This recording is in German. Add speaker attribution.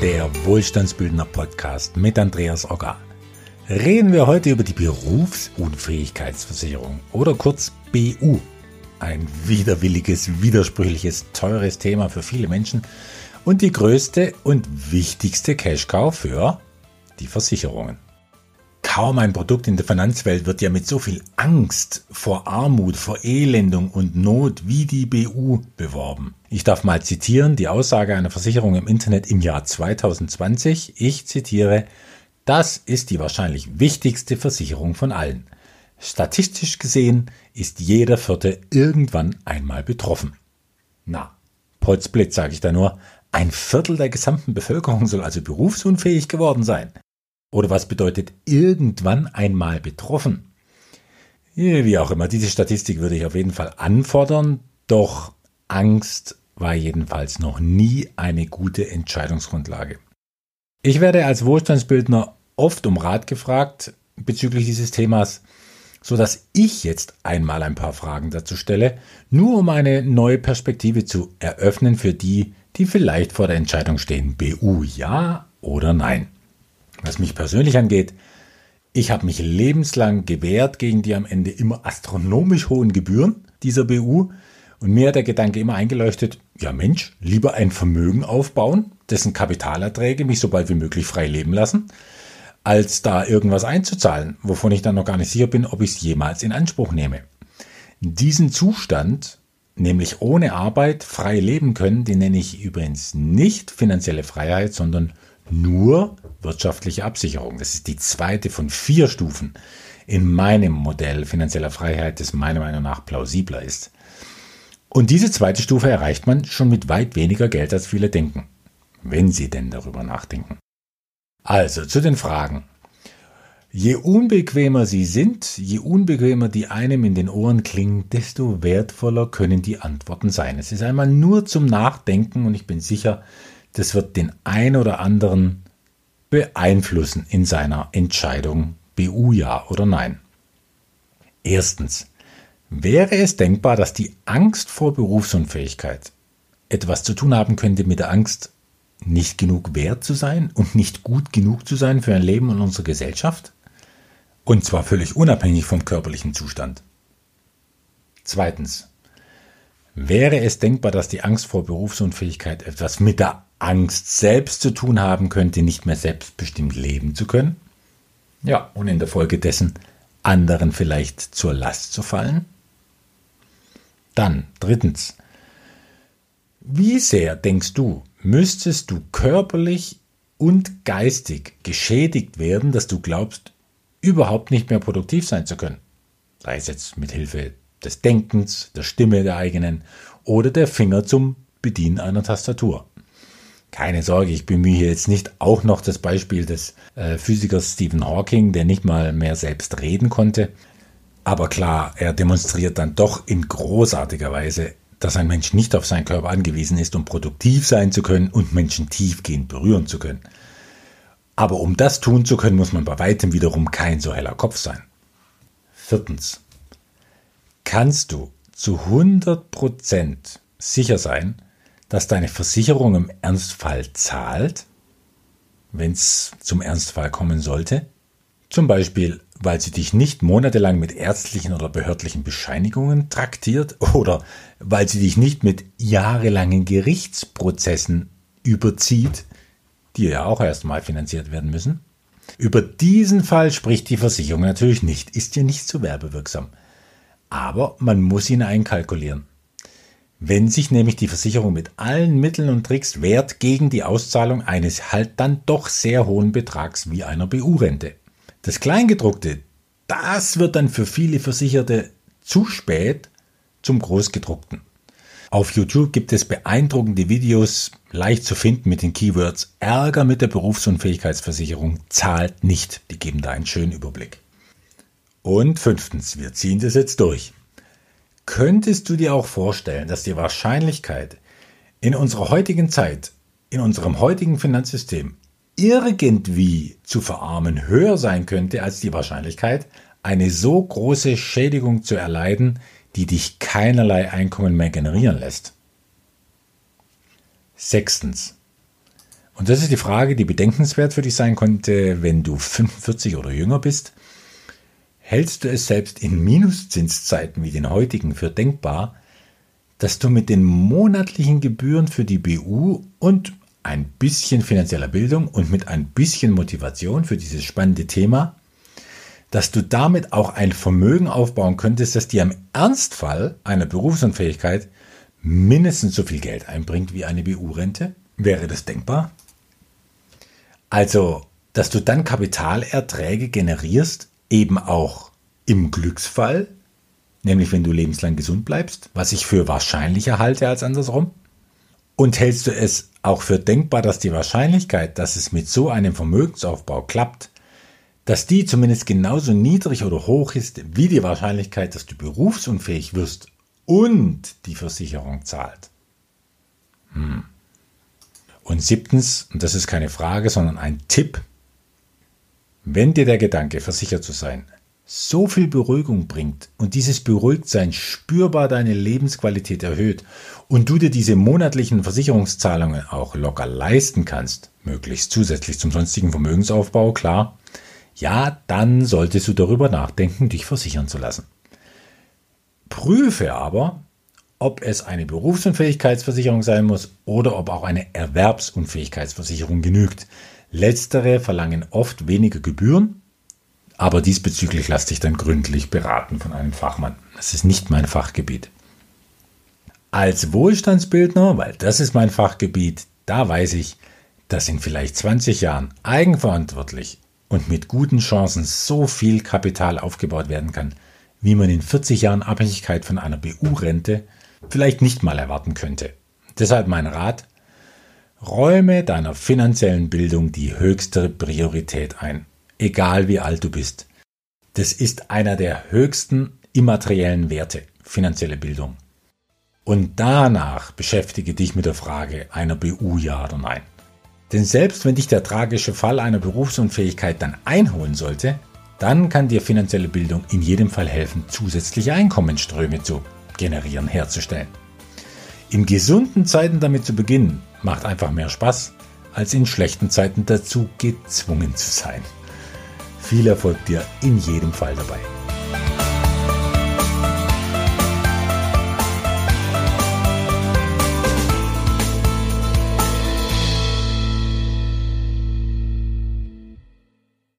Speaker 1: der Wohlstandsbildner Podcast mit Andreas Ogger. Reden wir heute über die Berufsunfähigkeitsversicherung oder kurz BU. Ein widerwilliges, widersprüchliches, teures Thema für viele Menschen und die größte und wichtigste Cash-Cow für die Versicherungen. Kaum ein Produkt in der Finanzwelt wird ja mit so viel Angst vor Armut, vor Elendung und Not wie die BU beworben. Ich darf mal zitieren die Aussage einer Versicherung im Internet im Jahr 2020. Ich zitiere, das ist die wahrscheinlich wichtigste Versicherung von allen. Statistisch gesehen ist jeder Vierte irgendwann einmal betroffen. Na, Potzblitz sage ich da nur, ein Viertel der gesamten Bevölkerung soll also berufsunfähig geworden sein. Oder was bedeutet irgendwann einmal betroffen? Wie auch immer, diese Statistik würde ich auf jeden Fall anfordern, doch Angst war jedenfalls noch nie eine gute Entscheidungsgrundlage. Ich werde als Wohlstandsbildner oft um Rat gefragt bezüglich dieses Themas, so dass ich jetzt einmal ein paar Fragen dazu stelle, nur um eine neue Perspektive zu eröffnen für die, die vielleicht vor der Entscheidung stehen, BU ja oder nein. Was mich persönlich angeht, ich habe mich lebenslang gewehrt gegen die am Ende immer astronomisch hohen Gebühren dieser BU und mir hat der Gedanke immer eingeleuchtet, ja Mensch, lieber ein Vermögen aufbauen, dessen Kapitalerträge mich so bald wie möglich frei leben lassen, als da irgendwas einzuzahlen, wovon ich dann noch gar nicht sicher bin, ob ich es jemals in Anspruch nehme. Diesen Zustand, nämlich ohne Arbeit frei leben können, den nenne ich übrigens nicht finanzielle Freiheit, sondern nur wirtschaftliche Absicherung. Das ist die zweite von vier Stufen in meinem Modell finanzieller Freiheit, das meiner Meinung nach plausibler ist. Und diese zweite Stufe erreicht man schon mit weit weniger Geld, als viele denken, wenn sie denn darüber nachdenken. Also zu den Fragen. Je unbequemer sie sind, je unbequemer die einem in den Ohren klingen, desto wertvoller können die Antworten sein. Es ist einmal nur zum Nachdenken und ich bin sicher, das wird den ein oder anderen beeinflussen in seiner Entscheidung, BU ja oder nein. Erstens. Wäre es denkbar, dass die Angst vor Berufsunfähigkeit etwas zu tun haben könnte mit der Angst, nicht genug wert zu sein und nicht gut genug zu sein für ein Leben in unserer Gesellschaft? Und zwar völlig unabhängig vom körperlichen Zustand. Zweitens. Wäre es denkbar, dass die Angst vor Berufsunfähigkeit etwas mit der Angst selbst zu tun haben könnte, nicht mehr selbstbestimmt leben zu können. Ja, und in der Folge dessen anderen vielleicht zur Last zu fallen. Dann, drittens, wie sehr denkst du, müsstest du körperlich und geistig geschädigt werden, dass du glaubst, überhaupt nicht mehr produktiv sein zu können? Sei es jetzt mit Hilfe des Denkens, der Stimme der eigenen oder der Finger zum Bedienen einer Tastatur. Keine Sorge, ich bemühe jetzt nicht auch noch das Beispiel des äh, Physikers Stephen Hawking, der nicht mal mehr selbst reden konnte. Aber klar, er demonstriert dann doch in großartiger Weise, dass ein Mensch nicht auf seinen Körper angewiesen ist, um produktiv sein zu können und Menschen tiefgehend berühren zu können. Aber um das tun zu können, muss man bei weitem wiederum kein so heller Kopf sein. Viertens. Kannst du zu 100% sicher sein, dass deine Versicherung im Ernstfall zahlt, wenn es zum Ernstfall kommen sollte. Zum Beispiel, weil sie dich nicht monatelang mit ärztlichen oder behördlichen Bescheinigungen traktiert oder weil sie dich nicht mit jahrelangen Gerichtsprozessen überzieht, die ja auch erstmal finanziert werden müssen. Über diesen Fall spricht die Versicherung natürlich nicht, ist ja nicht so werbewirksam. Aber man muss ihn einkalkulieren. Wenn sich nämlich die Versicherung mit allen Mitteln und Tricks wehrt gegen die Auszahlung eines halt dann doch sehr hohen Betrags wie einer BU-Rente. Das Kleingedruckte, das wird dann für viele Versicherte zu spät zum Großgedruckten. Auf YouTube gibt es beeindruckende Videos, leicht zu finden mit den Keywords Ärger mit der Berufsunfähigkeitsversicherung zahlt nicht. Die geben da einen schönen Überblick. Und fünftens, wir ziehen das jetzt durch. Könntest du dir auch vorstellen, dass die Wahrscheinlichkeit in unserer heutigen Zeit, in unserem heutigen Finanzsystem irgendwie zu verarmen höher sein könnte als die Wahrscheinlichkeit, eine so große Schädigung zu erleiden, die dich keinerlei Einkommen mehr generieren lässt? Sechstens. Und das ist die Frage, die bedenkenswert für dich sein konnte, wenn du 45 oder jünger bist. Hältst du es selbst in Minuszinszeiten wie den heutigen für denkbar, dass du mit den monatlichen Gebühren für die BU und ein bisschen finanzieller Bildung und mit ein bisschen Motivation für dieses spannende Thema, dass du damit auch ein Vermögen aufbauen könntest, das dir im Ernstfall einer Berufsunfähigkeit mindestens so viel Geld einbringt wie eine BU-Rente? Wäre das denkbar? Also, dass du dann Kapitalerträge generierst, eben auch im Glücksfall, nämlich wenn du lebenslang gesund bleibst, was ich für wahrscheinlicher halte als andersrum. Und hältst du es auch für denkbar, dass die Wahrscheinlichkeit, dass es mit so einem Vermögensaufbau klappt, dass die zumindest genauso niedrig oder hoch ist wie die Wahrscheinlichkeit, dass du berufsunfähig wirst und die Versicherung zahlt? Hm. Und siebtens, und das ist keine Frage, sondern ein Tipp, wenn dir der Gedanke, versichert zu sein, so viel Beruhigung bringt und dieses Beruhigtsein spürbar deine Lebensqualität erhöht und du dir diese monatlichen Versicherungszahlungen auch locker leisten kannst, möglichst zusätzlich zum sonstigen Vermögensaufbau, klar, ja, dann solltest du darüber nachdenken, dich versichern zu lassen. Prüfe aber, ob es eine Berufsunfähigkeitsversicherung sein muss oder ob auch eine Erwerbsunfähigkeitsversicherung genügt. Letztere verlangen oft weniger Gebühren, aber diesbezüglich lass dich dann gründlich beraten von einem Fachmann. Das ist nicht mein Fachgebiet. Als Wohlstandsbildner, weil das ist mein Fachgebiet, da weiß ich, dass in vielleicht 20 Jahren eigenverantwortlich und mit guten Chancen so viel Kapital aufgebaut werden kann, wie man in 40 Jahren Abhängigkeit von einer BU-Rente vielleicht nicht mal erwarten könnte. Deshalb mein Rat, räume deiner finanziellen Bildung die höchste Priorität ein, egal wie alt du bist. Das ist einer der höchsten immateriellen Werte, finanzielle Bildung. Und danach beschäftige dich mit der Frage einer BU ja oder nein. Denn selbst wenn dich der tragische Fall einer Berufsunfähigkeit dann einholen sollte, dann kann dir finanzielle Bildung in jedem Fall helfen, zusätzliche Einkommensströme zu generieren, herzustellen. In gesunden Zeiten damit zu beginnen, macht einfach mehr Spaß, als in schlechten Zeiten dazu gezwungen zu sein. Viel Erfolg dir in jedem Fall dabei.